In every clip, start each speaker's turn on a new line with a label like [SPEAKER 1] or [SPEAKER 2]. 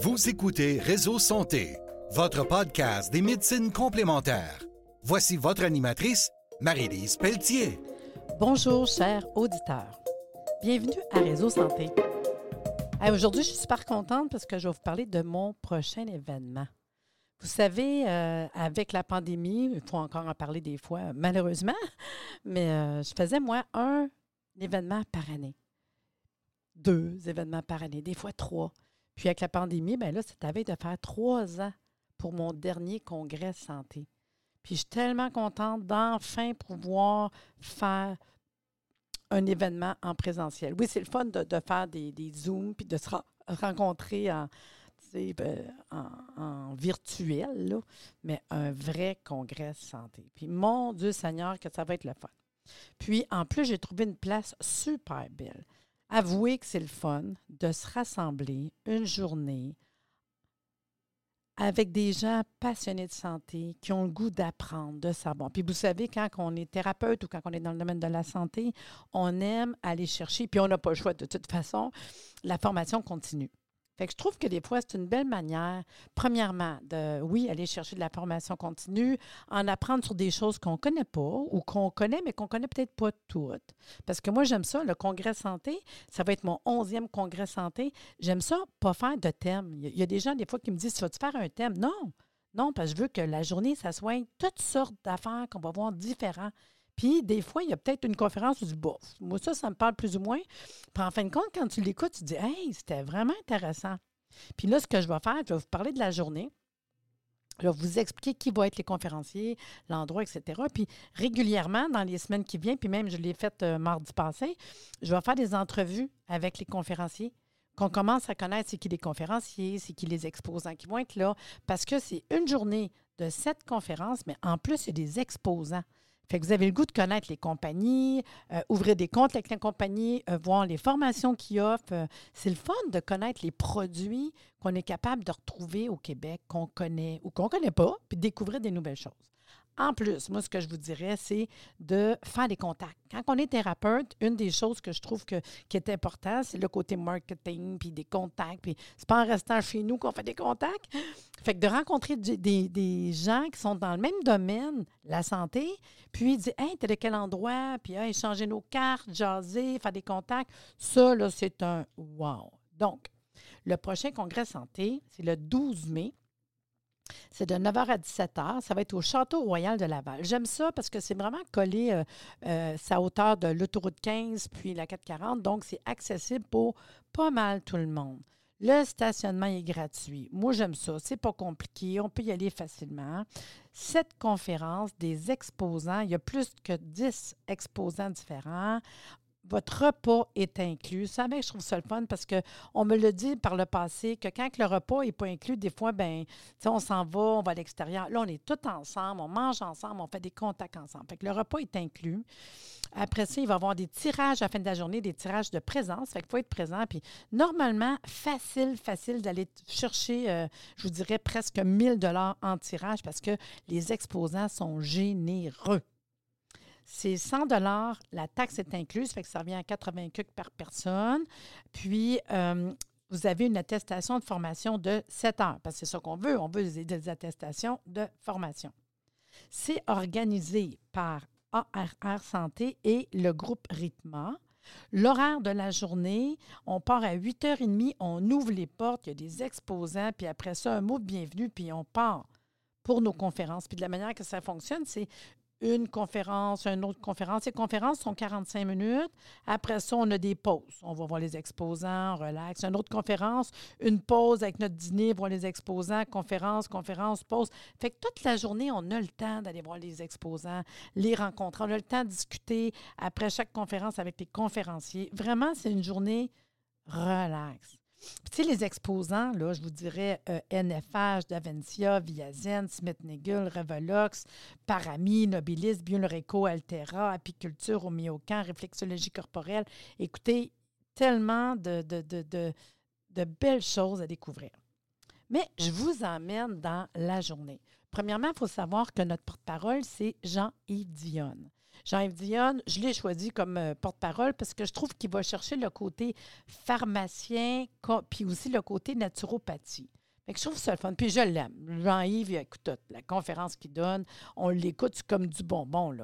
[SPEAKER 1] Vous écoutez Réseau Santé, votre podcast des médecines complémentaires. Voici votre animatrice, Marie-Lise Pelletier.
[SPEAKER 2] Bonjour, chers auditeurs. Bienvenue à Réseau Santé. Aujourd'hui, je suis super contente parce que je vais vous parler de mon prochain événement. Vous savez, euh, avec la pandémie, il faut encore en parler des fois, malheureusement, mais euh, je faisais, moi, un événement par année. Deux événements par année, des fois trois. Puis avec la pandémie, bien là, ça avait de faire trois ans pour mon dernier congrès santé. Puis je suis tellement contente d'enfin pouvoir faire un événement en présentiel. Oui, c'est le fun de, faire des, Zooms puis de se rencontrer en, ben, en, virtuel, mais un vrai congrès santé. Puis mon Dieu Seigneur, que ça va être le fun. Puis en plus, j'ai trouvé une place super belle. Avouez que c'est le fun de se rassembler une journée avec des gens passionnés de santé, qui ont le goût d'apprendre, de savoir. Puis vous savez, quand on est thérapeute ou quand on est dans le domaine de la santé, on aime aller chercher, puis on n'a pas le choix de toute façon, la formation continue. Fait que je trouve que des fois, c'est une belle manière, premièrement, de, oui, aller chercher de la formation continue, en apprendre sur des choses qu'on ne connaît pas ou qu'on connaît, mais qu'on ne connaît peut-être pas toutes. Parce que moi, j'aime ça, le congrès santé, ça va être mon onzième congrès santé. J'aime ça, pas faire de thème. Il y, a des gens, des fois, qui me disent, tu vas-tu faire un thème? Non, non, parce que je veux que la journée, ça soit toutes sortes d'affaires qu'on va voir différents. Puis, des fois, il y a peut-être une conférence où tu dis, bof, moi, ça, ça me parle plus ou moins. Puis, en fin de compte, quand tu l'écoutes, tu dis, hey, c'était vraiment intéressant. Puis là, ce que je vais faire, je vais vous parler de la journée. Je vais vous expliquer qui vont être les conférenciers, l'endroit, etc. Puis régulièrement, dans les semaines qui viennent, puis même je l'ai fait euh, mardi passé, je vais faire des entrevues avec les conférenciers, qu'on commence à connaître c'est qui les conférenciers, c'est qui les exposants qui vont être là, parce que c'est une journée de sept conférences, mais en plus, c'est des exposants. Fait que vous avez le goût de connaître les compagnies, euh, ouvrir des comptes avec les compagnies, euh, voir les formations qu'ils offrent. Euh, c'est le fun de connaître les produits qu'on est capable de retrouver au Québec, qu'on connaît ou qu'on ne connaît pas, puis découvrir des nouvelles choses. En plus, moi, ce que je vous dirais, c'est de faire des contacts. Quand on est thérapeute, une des choses que je trouve que, qui est important, c'est le côté marketing, puis des contacts. Puis c'est pas en restant chez nous qu'on fait des contacts. Fait que de rencontrer des, gens qui sont dans le même domaine, la santé, puis dire Hey, t'es de quel endroit? Puis échanger nos cartes, jaser, faire des contacts. Ça, là, c'est un wow. Donc, le prochain congrès santé, c'est le 12 mai. C'est de 9h à 17h. Ça va être au Château Royal de Laval. J'aime ça parce que c'est vraiment collé euh, euh, sa hauteur de l'autoroute 15 puis la 440. Donc, c'est accessible pour pas mal tout le monde. Le stationnement est gratuit. Moi, j'aime ça. C'est pas compliqué. On peut y aller facilement. Cette conférence, des exposants, il y a plus que 10 exposants différents votre repas est inclus. Ça, je trouve ça le fun parce qu'on me le dit par le passé que quand le repas n'est pas inclus, des fois, ben, on s'en va, on va à l'extérieur. Là, on est tous ensemble, on mange ensemble, on fait des contacts ensemble. Fait le repas est inclus. Après ça, il va y avoir des tirages à la fin de la journée, des tirages de présence. Fait qu'il faut être présent. Puis normalement, facile, facile d'aller chercher, euh, je vous dirais, presque 1000 dollars en tirage parce que les exposants sont généreux. C'est 100 dollars. La taxe est incluse, fait que ça revient à 80 cucs par personne. Puis, euh, vous avez une attestation de formation de 7 heures, parce que c'est ça qu'on veut. On veut des, attestations de formation. C'est organisé par ARR Santé et le groupe Ritma. L'horaire de la journée, on part à 8h30, on ouvre les portes, il y a des exposants, puis après ça, un mot de bienvenue, puis on part pour nos conférences. Puis de la manière que ça fonctionne, c'est une conférence, une autre conférence. Ces conférences sont 45 minutes. Après ça, on a des pauses. On va voir les exposants, on relaxe. Une autre conférence, une pause avec notre dîner, voir les exposants, conférence, conférence, pause. Fait que toute la journée, on a le temps d'aller voir les exposants, les rencontrer. On a le temps de discuter après chaque conférence avec les conférenciers. Vraiment, c'est une journée relaxe. Tu les exposants, là, je vous dirais NFH, euh, Davencia, Viazen, Smith-Nigel, Revolox, Parami, Nobilis, Bioreco, Altera, Apiculture, Homéocan, Réflexologie corporelle. Écoutez, tellement de, belles choses à découvrir. Mais je vous emmène dans la journée. Premièrement, il faut savoir que notre porte-parole, c'est Jean-Yves. Jean-Yves Dionne, je l'ai choisi comme euh, porte-parole parce que je trouve qu'il va chercher le côté pharmacien, puis aussi le côté naturopathie. Je trouve ça le fun. Puis je l'aime. Jean-Yves, écoute, la conférence qu'il donne, on l'écoute comme du bonbon.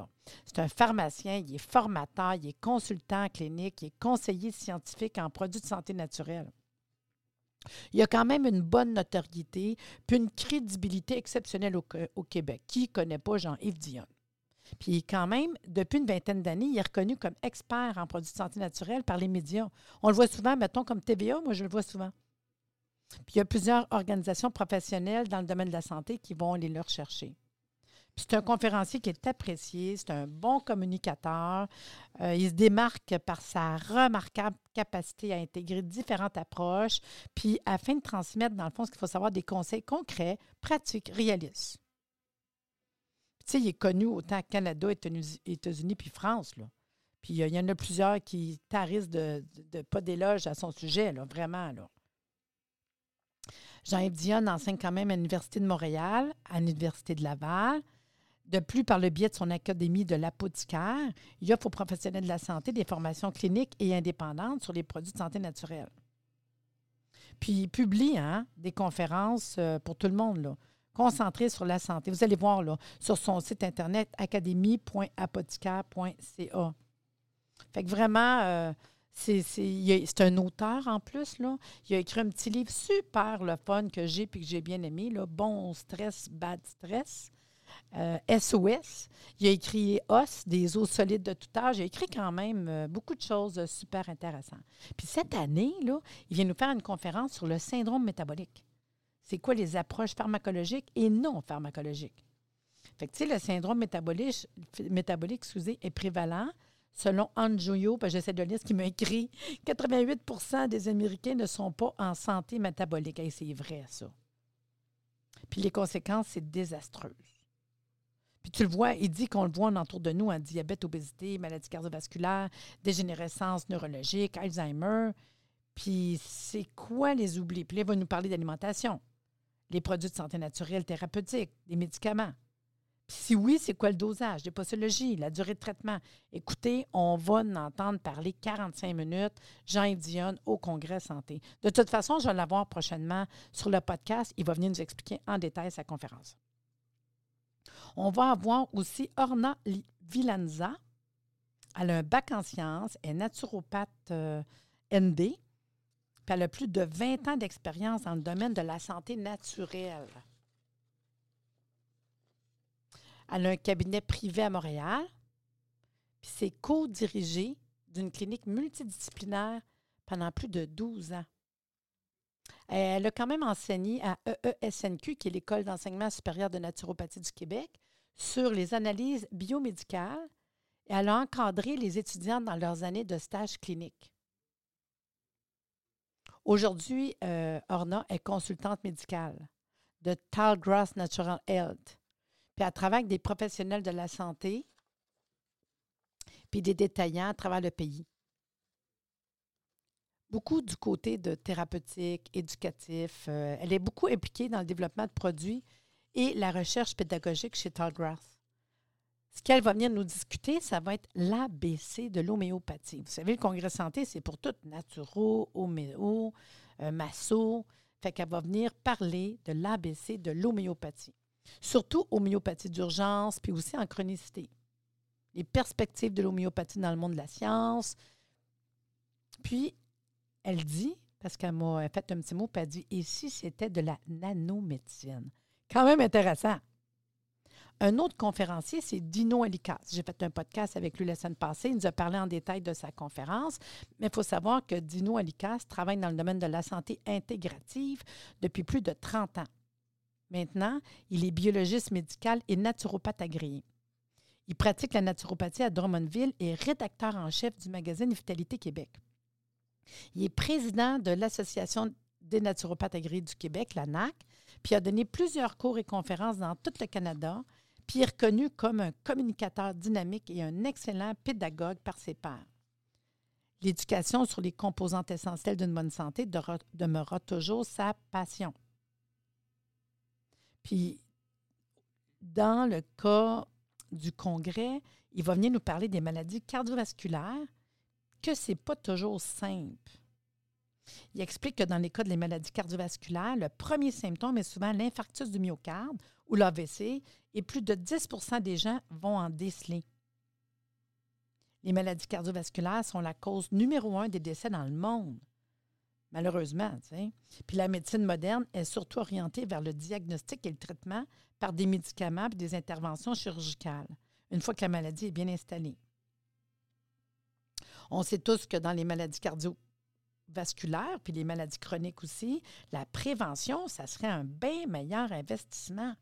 [SPEAKER 2] C'est un pharmacien, il est formateur, il est consultant clinique, il est conseiller scientifique en produits de santé naturelle. Il a quand même une bonne notoriété, puis une crédibilité exceptionnelle au, au Québec. Qui ne connaît pas Jean-Yves Dionne? Puis quand même, depuis une vingtaine d'années, il est reconnu comme expert en produits de santé naturelle par les médias. On le voit souvent, mettons, comme TVA, moi je le vois souvent. Puis il y a plusieurs organisations professionnelles dans le domaine de la santé qui vont aller le rechercher. C'est un conférencier qui est apprécié, c'est un bon communicateur. Euh, il se démarque par sa remarquable capacité à intégrer différentes approches, puis afin de transmettre, dans le fond, ce qu'il faut savoir, des conseils concrets, pratiques, réalistes. Tu sais, il est connu autant Canada, États-Unis, puis France. Là. Puis il y en a plusieurs qui tarissent de, pas d'éloge à son sujet, là, vraiment. Là. Jean-Yves Dionne enseigne quand même à l'Université de Montréal, à l'Université de Laval. De plus, par le biais de son académie de l'apothicaire, il offre aux professionnels de la santé des formations cliniques et indépendantes sur les produits de santé naturelle. Puis il publie hein, des conférences euh, pour tout le monde, là, concentrées sur la santé. Vous allez voir là, sur son site internet académie.apothicaire.ca. Fait que vraiment, euh, c'est un auteur en plus. Là. Il a écrit un petit livre super le fun que j'ai puis que j'ai bien aimé. Là. Bon stress, bad stress. SOS. Euh, il a écrit Os, des eaux solides de tout âge. Il a écrit quand même euh, beaucoup de choses super intéressantes. Puis cette année, là, il vient nous faire une conférence sur le syndrome métabolique. C'est quoi les approches pharmacologiques et non pharmacologiques? Fait que, le syndrome métabolique, métabolique excusez, est prévalent Selon Anjoyo, j'essaie de lire ce qu'il m'a écrit, 88% des Américains ne sont pas en santé métabolique. c'est vrai, ça. Puis les conséquences, c'est désastreux. Puis tu le vois, il dit qu'on le voit autour de nous en diabète, obésité, maladie cardiovasculaire, dégénérescence neurologique, Alzheimer. Puis c'est quoi les oublis? Puis là, il va nous parler d'alimentation, les produits de santé naturelle thérapeutique, des médicaments si oui, c'est quoi le dosage, des posologies, la durée de traitement? Écoutez, on va en entendre parler 45 minutes, Jean Dionne au Congrès Santé. De toute façon, je vais l'avoir prochainement sur le podcast. Il va venir nous expliquer en détail sa conférence. On va avoir aussi Orna Villanza. Elle a un bac en sciences, est naturopathe euh, ND, puis elle a plus de 20 ans d'expérience dans le domaine de la santé naturelle. Elle a un cabinet privé à Montréal. Puis c'est co-dirigé d'une clinique multidisciplinaire pendant plus de 12 ans. Elle a quand même enseigné à EESNQ, qui est l'École d'enseignement supérieur de naturopathie du Québec, sur les analyses biomédicales et elle a encadré les étudiants dans leurs années de stage clinique. Aujourd'hui, euh, Orna est consultante médicale de Talgrass Natural Health puis elle travaille avec des professionnels de la santé, puis des détaillants à travers le pays. Beaucoup du côté de thérapeutique, éducatif. Euh, elle est beaucoup impliquée dans le développement de produits et la recherche pédagogique chez Tallgrass. Ce qu'elle va venir nous discuter, ça va être l'ABC de l'homéopathie. Vous savez, le Congrès santé, c'est pour tout, naturo, homéo, euh, masso. Fait qu'elle va venir parler de l'ABC de l'homéopathie surtout homéopathie d'urgence, puis aussi en chronicité. Les perspectives de l'homéopathie dans le monde de la science. Puis, elle dit, parce qu'elle m'a fait un petit mot, puis elle dit, et si c'était de la nanomédecine? Quand même intéressant. Un autre conférencier, c'est Dino Alicas. J'ai fait un podcast avec lui la semaine passée. Il nous a parlé en détail de sa conférence. Mais il faut savoir que Dino Alicas travaille dans le domaine de la santé intégrative depuis plus de 30 ans. Maintenant, il est biologiste médical et naturopathe agréé. Il pratique la naturopathie à Drummondville et rédacteur en chef du magazine Vitalité Québec. Il est président de l'Association des naturopathes agréés du Québec, la NAC, puis a donné plusieurs cours et conférences dans tout le Canada, puis est reconnu comme un communicateur dynamique et un excellent pédagogue par ses pairs. L'éducation sur les composantes essentielles d'une bonne santé demeurera toujours sa passion. Puis, dans le cas du Congrès, il va venir nous parler des maladies cardiovasculaires, que ce n'est pas toujours simple. Il explique que dans les cas des maladies cardiovasculaires, le premier symptôme est souvent l'infarctus du myocarde ou l'AVC et plus de 10% des gens vont en déceler. Les maladies cardiovasculaires sont la cause numéro un des décès dans le monde. Malheureusement, Puis la médecine moderne est surtout orientée vers le diagnostic et le traitement par des médicaments et des interventions chirurgicales, une fois que la maladie est bien installée. On sait tous que dans les maladies cardiovasculaires, puis les maladies chroniques aussi, la prévention, ça serait un bien meilleur investissement.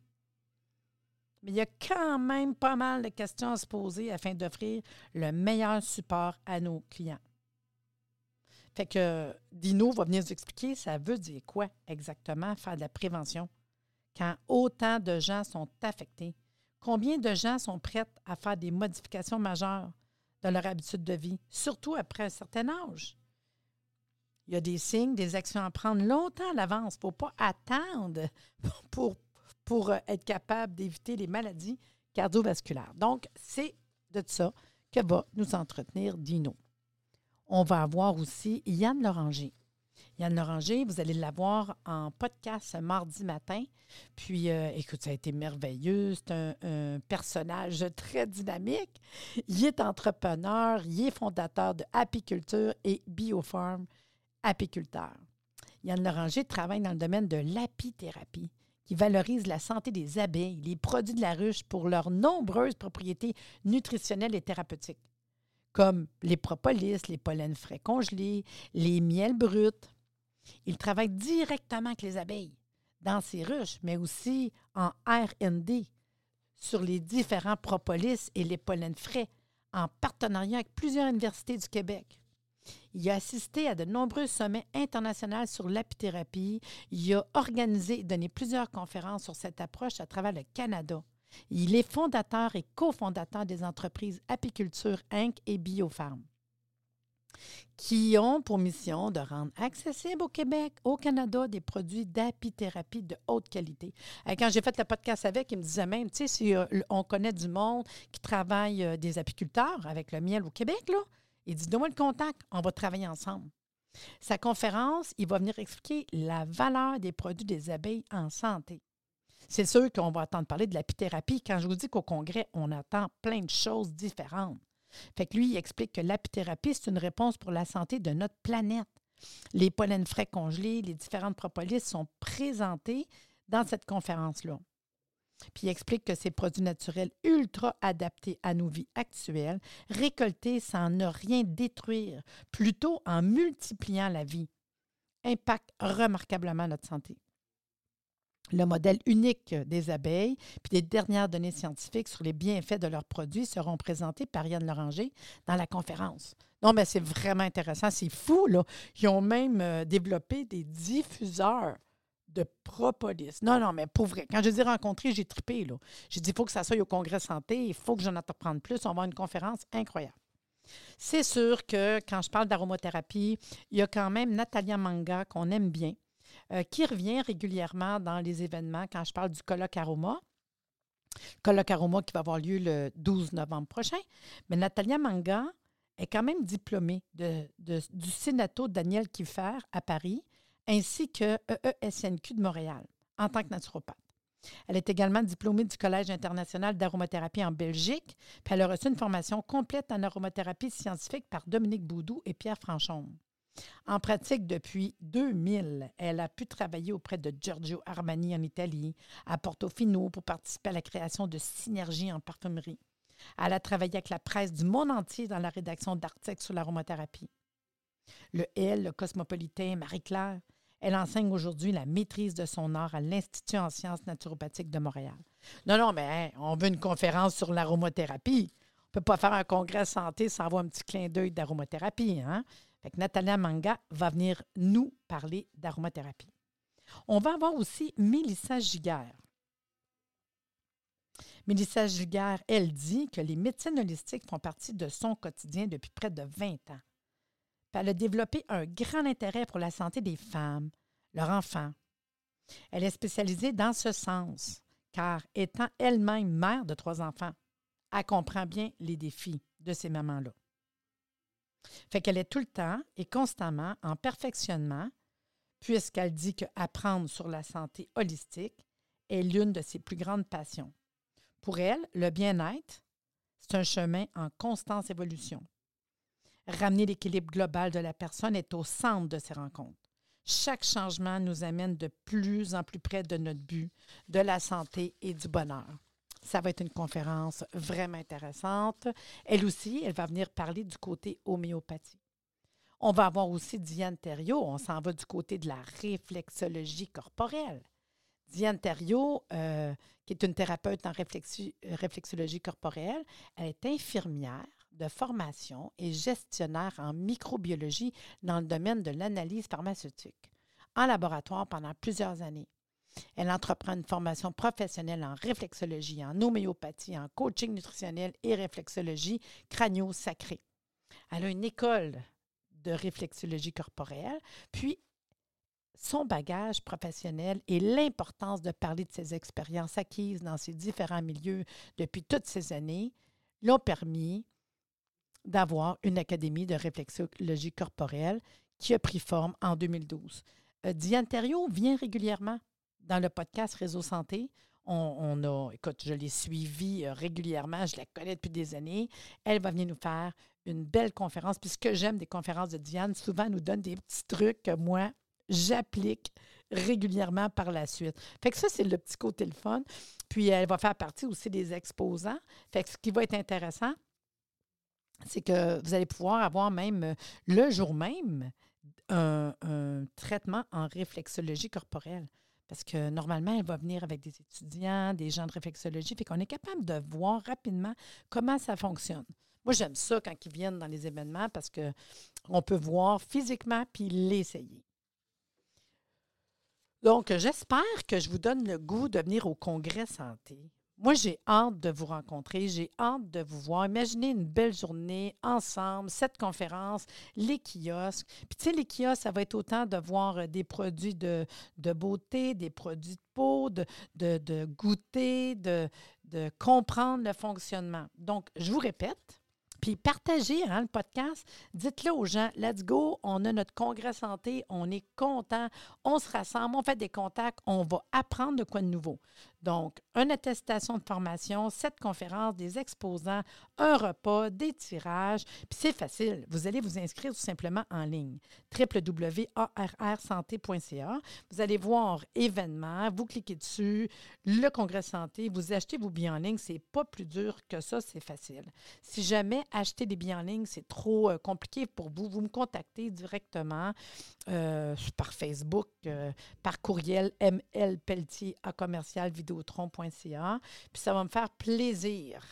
[SPEAKER 2] Mais il y a quand même pas mal de questions à se poser afin d'offrir le meilleur support à nos clients. Fait que Dino va venir nous expliquer ça veut dire quoi exactement faire de la prévention quand autant de gens sont affectés? Combien de gens sont prêts à faire des modifications majeures dans leur habitude de vie, surtout après un certain âge? Il y a des signes, des actions à prendre longtemps à l'avance. Il ne faut pas attendre pour pour euh, être capable d'éviter les maladies cardiovasculaires. Donc, c'est de ça que va nous entretenir Dino. On va avoir aussi Yann Loranger. Yann Loranger, vous allez l'avoir en podcast mardi matin. Puis, euh, écoute, ça a été merveilleux. C'est un, personnage très dynamique. Il est entrepreneur, il est fondateur de Apiculture et Biofarm Apiculteur. Yann Loranger travaille dans le domaine de l'apithérapie qui valorise la santé des abeilles, les produits de la ruche pour leurs nombreuses propriétés nutritionnelles et thérapeutiques, comme les propolis, les pollens frais congelés, les miels bruts. Il travaille directement avec les abeilles dans ces ruches, mais aussi en RD sur les différents propolis et les pollens frais, en partenariat avec plusieurs universités du Québec. Il a assisté à de nombreux sommets internationaux sur l'apithérapie. Il a organisé et donné plusieurs conférences sur cette approche à travers le Canada. Il est fondateur et cofondateur des entreprises Apiculture Inc. et Biofarm, qui ont pour mission de rendre accessibles au Québec, au Canada, des produits d'apithérapie de haute qualité. Quand j'ai fait le podcast avec, il me disait même, tu sais, euh, on connaît du monde qui travaille euh, des apiculteurs avec le miel au Québec, là, il dit Donne-moi le contact, on va travailler ensemble. Sa conférence, il va venir expliquer la valeur des produits des abeilles en santé. C'est sûr qu'on va entendre parler de l'apithérapie. Quand je vous dis qu'au congrès, on attend plein de choses différentes. Fait que lui, il explique que l'apithérapie, c'est une réponse pour la santé de notre planète. Les pollens frais congelés, les différentes propolis sont présentés dans cette conférence-là. Puis il explique que ces produits naturels ultra adaptés à nos vies actuelles, récoltés sans ne rien détruire, plutôt en multipliant la vie, impactent remarquablement notre santé. Le modèle unique des abeilles, puis les dernières données scientifiques sur les bienfaits de leurs produits seront présentés par Yann Loranger dans la conférence. Non, mais c'est vraiment intéressant. C'est fou, là. Ils ont même euh, développé des diffuseurs de propolis. Non, non, mais pour vrai. Quand je dis rencontrer, j'ai trippé. Là. J'ai dit, il faut que ça soit au Congrès Santé, il faut que j'en apprenne plus. On va une conférence incroyable. C'est sûr que quand je parle d'aromothérapie, il y a quand même Natalia Manga qu'on aime bien, euh, qui revient régulièrement dans les événements quand je parle du colloque Aroma. Colloque Aroma qui va avoir lieu le 12 novembre prochain. Mais Natalia Manga est quand même diplômée de, du Sénato Daniel Kiffer à Paris ainsi que EESNQ de Montréal en tant que naturopathe. Elle est également diplômée du Collège international d'aromathérapie en Belgique, puis elle a reçu une formation complète en aromathérapie scientifique par Dominique Boudou et Pierre Franchon. En pratique depuis 2000, elle a pu travailler auprès de Giorgio Armani en Italie, à Portofino pour participer à la création de synergies en parfumerie. Elle a travaillé avec la presse du monde entier dans la rédaction d'articles sur l'aromathérapie. Le L, le Cosmopolitain, Marie-Claire, elle enseigne aujourd'hui la maîtrise de son art à l'Institut en sciences naturopathiques de Montréal. Non, non, mais hein, on veut une conférence sur l'aromathérapie. On ne peut pas faire un congrès santé sans avoir un petit clin d'œil d'aromathérapie. Hein? Fait que Natalia Manga va venir nous parler d'aromathérapie. On va avoir aussi Mélissa Giguère. Mélissa Giguère, elle dit que les médecines holistiques font partie de son quotidien depuis près de 20 ans elle a développé un grand intérêt pour la santé des femmes, leurs enfants. Elle est spécialisée dans ce sens, car étant elle-même mère de trois enfants, elle comprend bien les défis de ces mamans-là. Fait qu'elle est tout le temps et constamment en perfectionnement, puisqu'elle dit qu'apprendre sur la santé holistique est l'une de ses plus grandes passions. Pour elle, le bien-être, c'est un chemin en constante évolution. Ramener l'équilibre global de la personne est au centre de ces rencontres. Chaque changement nous amène de plus en plus près de notre but, de la santé et du bonheur. Ça va être une conférence vraiment intéressante. Elle aussi, elle va venir parler du côté homéopathie. On va avoir aussi Diane Thériault. On s'en va du côté de la réflexologie corporelle. Diane Thériault, euh, qui est une thérapeute en réflexologie corporelle, elle est infirmière de formation et gestionnaire en microbiologie dans le domaine de l'analyse pharmaceutique, en laboratoire pendant plusieurs années. Elle entreprend une formation professionnelle en réflexologie, en homéopathie, en coaching nutritionnel et réflexologie crânio-sacrée. Elle a une école de réflexologie corporelle, puis son bagage professionnel et l'importance de parler de ses expériences acquises dans ces différents milieux depuis toutes ces années l'ont permis d'avoir une académie de réflexologie corporelle qui a pris forme en 2012. Euh, Diane Thériault vient régulièrement dans le podcast Réseau Santé. On, a, écoute, je l'ai suivie euh, régulièrement, je la connais depuis des années. Elle va venir nous faire une belle conférence. Puis ce que j'aime des conférences de Diane, souvent, elle nous donne des petits trucs que moi, j'applique régulièrement par la suite. Fait que ça, c'est le petit côté fun. Puis elle va faire partie aussi des exposants. Fait que ce qui va être intéressant, c'est que vous allez pouvoir avoir même euh, le jour même un traitement en réflexologie corporelle. Parce que normalement, elle va venir avec des étudiants, des gens de réflexologie, fait qu'on est capable de voir rapidement comment ça fonctionne. Moi, j'aime ça quand ils viennent dans les événements parce qu'on peut voir physiquement puis l'essayer. Donc, j'espère que je vous donne le goût de venir au congrès santé. Moi, j'ai hâte de vous rencontrer, j'ai hâte de vous voir. Imaginez une belle journée ensemble, cette conférence, les kiosques. Puis, tu sais, les kiosques, ça va être autant de voir euh, des produits de, beauté, des produits de peau, de, de, goûter, de, de comprendre le fonctionnement. Donc, je vous répète, puis partagez hein, le podcast. Dites-le aux gens, let's go, on a notre congrès santé, on est content, on se rassemble, on fait des contacts, on va apprendre de quoi de nouveau. Donc, une attestation de formation, sept conférences, des exposants, un repas, des tirages. Puis c'est facile. Vous allez vous inscrire tout simplement en ligne. www.arrsanté.ca. Vous allez voir événements, vous cliquez dessus, le congrès santé, vous achetez vos billets en ligne. C'est pas plus dur que ça, c'est facile. Si jamais acheter des billets en ligne, c'est trop euh, compliqué pour vous, vous me contactez directement euh, par Facebook, euh, par courriel mlpelletier à commercial vidéotron.ca. Puis ça va me faire plaisir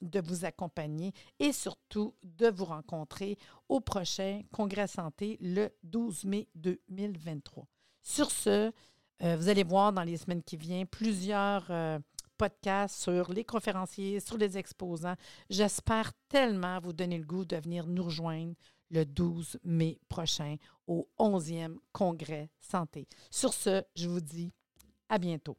[SPEAKER 2] de vous accompagner et surtout de vous rencontrer au prochain Congrès Santé le 12 mai 2023. Sur ce, euh, vous allez voir dans les semaines qui viennent plusieurs euh, podcasts sur les conférenciers, sur les exposants. J'espère tellement vous donner le goût de venir nous rejoindre le 12 mai prochain au 11e Congrès Santé. Sur ce, je vous dis à bientôt.